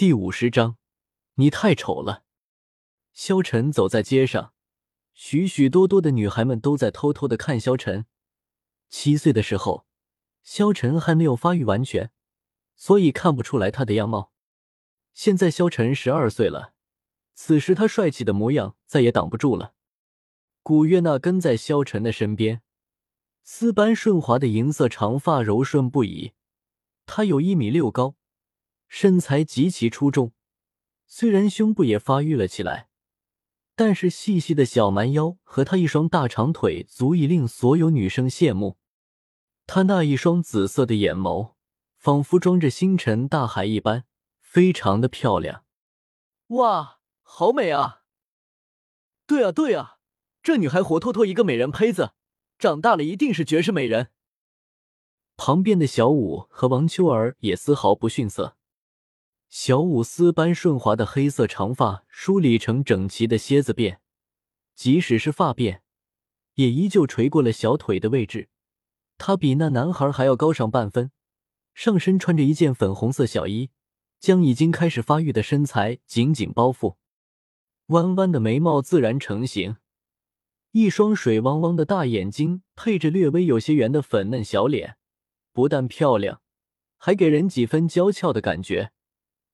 第五十章，你太丑了。萧晨走在街上，许许多多的女孩们都在偷偷的看萧晨。七岁的时候，萧晨还没有发育完全，所以看不出来他的样貌。现在萧晨十二岁了，此时他帅气的模样再也挡不住了。古月娜跟在萧晨的身边，丝般顺滑的银色长发柔顺不已。她有一米六高。身材极其出众，虽然胸部也发育了起来，但是细细的小蛮腰和她一双大长腿足以令所有女生羡慕。她那一双紫色的眼眸，仿佛装着星辰大海一般，非常的漂亮。哇，好美啊！对啊，对啊，这女孩活脱脱一个美人胚子，长大了一定是绝世美人。旁边的小舞和王秋儿也丝毫不逊色。小舞丝般顺滑的黑色长发梳理成整齐的蝎子辫，即使是发辫，也依旧垂过了小腿的位置。她比那男孩还要高上半分，上身穿着一件粉红色小衣，将已经开始发育的身材紧紧包覆。弯弯的眉毛自然成型，一双水汪汪的大眼睛配着略微有些圆的粉嫩小脸，不但漂亮，还给人几分娇俏的感觉。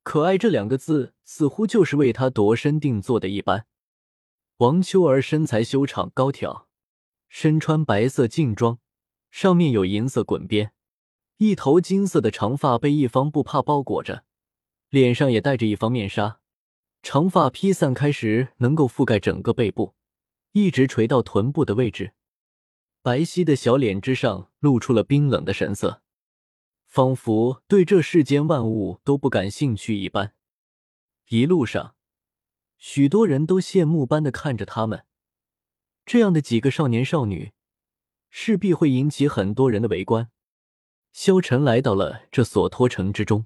可爱这两个字似乎就是为他度身定做的一般。王秋儿身材修长高挑，身穿白色劲装，上面有银色滚边，一头金色的长发被一方布帕包裹着，脸上也戴着一方面纱，长发披散开时能够覆盖整个背部，一直垂到臀部的位置。白皙的小脸之上露出了冰冷的神色。仿佛对这世间万物都不感兴趣一般。一路上，许多人都羡慕般的看着他们。这样的几个少年少女，势必会引起很多人的围观。萧晨来到了这索托城之中，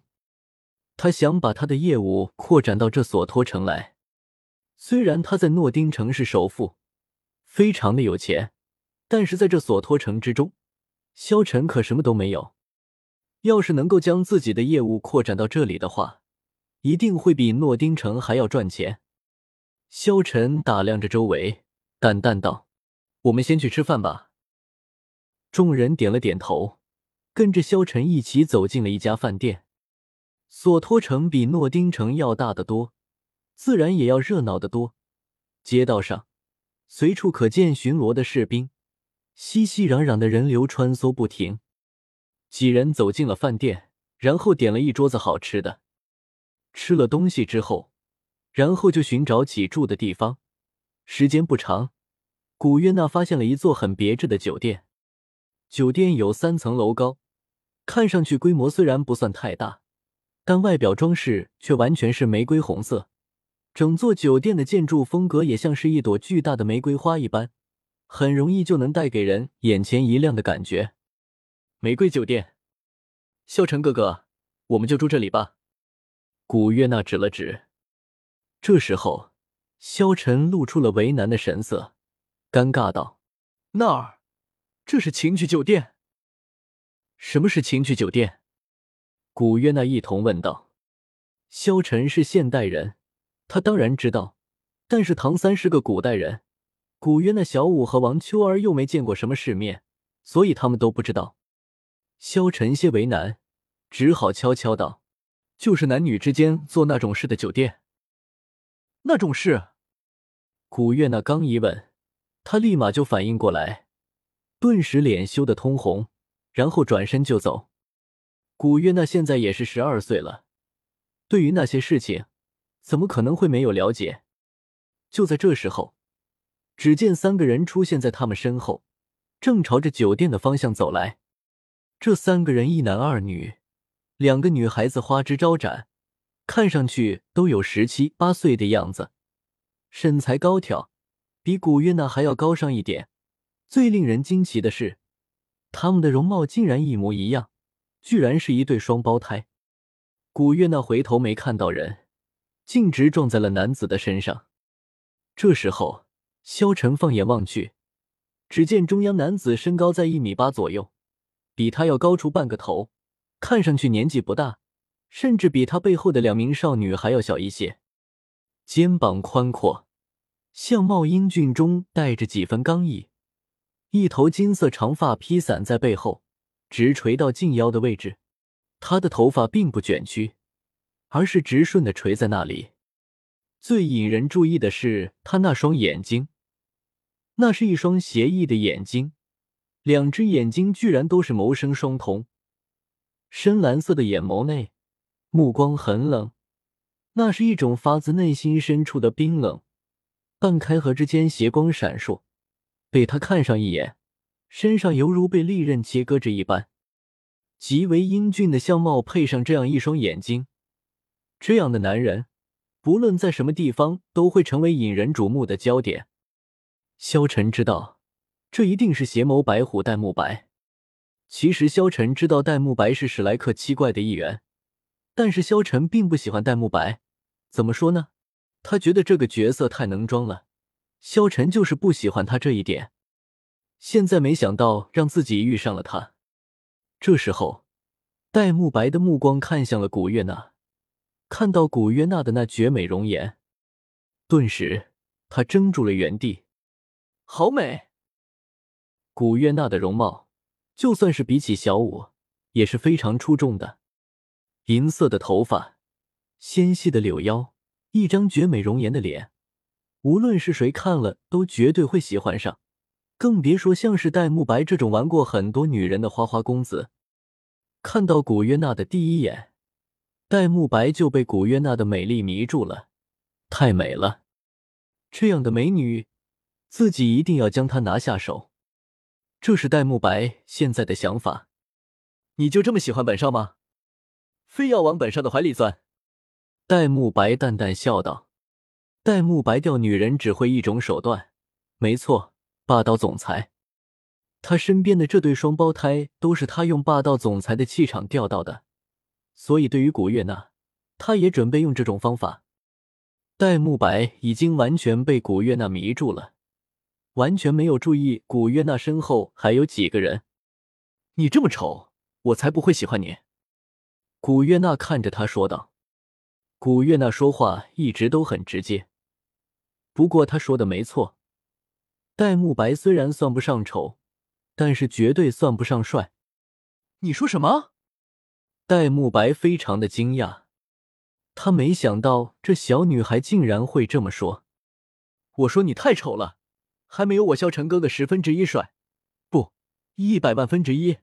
他想把他的业务扩展到这索托城来。虽然他在诺丁城是首富，非常的有钱，但是在这索托城之中，萧晨可什么都没有。要是能够将自己的业务扩展到这里的话，一定会比诺丁城还要赚钱。萧晨打量着周围，淡淡道：“我们先去吃饭吧。”众人点了点头，跟着萧晨一起走进了一家饭店。索托城比诺丁城要大得多，自然也要热闹得多。街道上随处可见巡逻的士兵，熙熙攘攘的人流穿梭不停。几人走进了饭店，然后点了一桌子好吃的。吃了东西之后，然后就寻找起住的地方。时间不长，古约娜发现了一座很别致的酒店。酒店有三层楼高，看上去规模虽然不算太大，但外表装饰却完全是玫瑰红色。整座酒店的建筑风格也像是一朵巨大的玫瑰花一般，很容易就能带给人眼前一亮的感觉。玫瑰酒店，萧晨哥哥，我们就住这里吧。古月娜指了指。这时候，萧晨露出了为难的神色，尴尬道：“那儿，这是情趣酒店。”什么是情趣酒店？古月娜一同问道。萧晨是现代人，他当然知道，但是唐三是个古代人，古约那小舞和王秋儿又没见过什么世面，所以他们都不知道。萧晨些为难，只好悄悄道：“就是男女之间做那种事的酒店。”那种事？古月娜刚一问，他立马就反应过来，顿时脸羞得通红，然后转身就走。古月娜现在也是十二岁了，对于那些事情，怎么可能会没有了解？就在这时候，只见三个人出现在他们身后，正朝着酒店的方向走来。这三个人一男二女，两个女孩子花枝招展，看上去都有十七八岁的样子，身材高挑，比古月娜还要高上一点。最令人惊奇的是，他们的容貌竟然一模一样，居然是一对双胞胎。古月娜回头没看到人，径直撞在了男子的身上。这时候，萧晨放眼望去，只见中央男子身高在一米八左右。比他要高出半个头，看上去年纪不大，甚至比他背后的两名少女还要小一些，肩膀宽阔，相貌英俊中带着几分刚毅，一头金色长发披散在背后，直垂到近腰的位置。他的头发并不卷曲，而是直顺的垂在那里。最引人注意的是他那双眼睛，那是一双邪异的眼睛，两只眼睛居然都是眸生双瞳，深蓝色的眼眸内，目光很冷，那是一种发自内心深处的冰冷，半开合之间邪光闪烁，被他看上一眼，身上犹如被利刃切割着一般。极为英俊的相貌配上这样一双眼睛，这样的男人，不论在什么地方都会成为引人瞩目的焦点。萧晨知道，这一定是邪眸白虎戴沐白。其实，萧晨知道戴沐白是史莱克七怪的一员，但是萧晨并不喜欢戴沐白。怎么说呢？他觉得这个角色太能装了。萧晨就是不喜欢他这一点。现在没想到让自己遇上了他。这时候，戴沐白的目光看向了古月娜，看到古月娜的那绝美容颜，顿时他怔住了原地。好美！古月娜的容貌，就算是比起小舞，也是非常出众的。银色的头发，纤细的柳腰，一张绝美容颜的脸，无论是谁看了都绝对会喜欢上。更别说像是戴沐白这种玩过很多女人的花花公子，看到古月娜的第一眼，戴沐白就被古月娜的美丽迷住了，太美了！这样的美女，自己一定要将她拿下手。这是戴沐白现在的想法。你就这么喜欢本少吗？非要往本少的怀里钻？戴沐白淡淡笑道。戴沐白钓女人只会一种手段，没错。霸道总裁，他身边的这对双胞胎都是他用霸道总裁的气场钓到的，所以对于古月娜，他也准备用这种方法。戴沐白已经完全被古月娜迷住了，完全没有注意古月娜身后还有几个人。你这么丑，我才不会喜欢你。古月娜看着他说道。古月娜说话一直都很直接，不过他说的没错。戴沐白虽然算不上丑，但是绝对算不上帅。你说什么？戴沐白非常的惊讶，他没想到这小女孩竟然会这么说。我说你太丑了，还没有我萧晨哥哥十分之一帅，不，一百万分之一。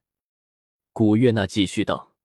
古月娜继续道。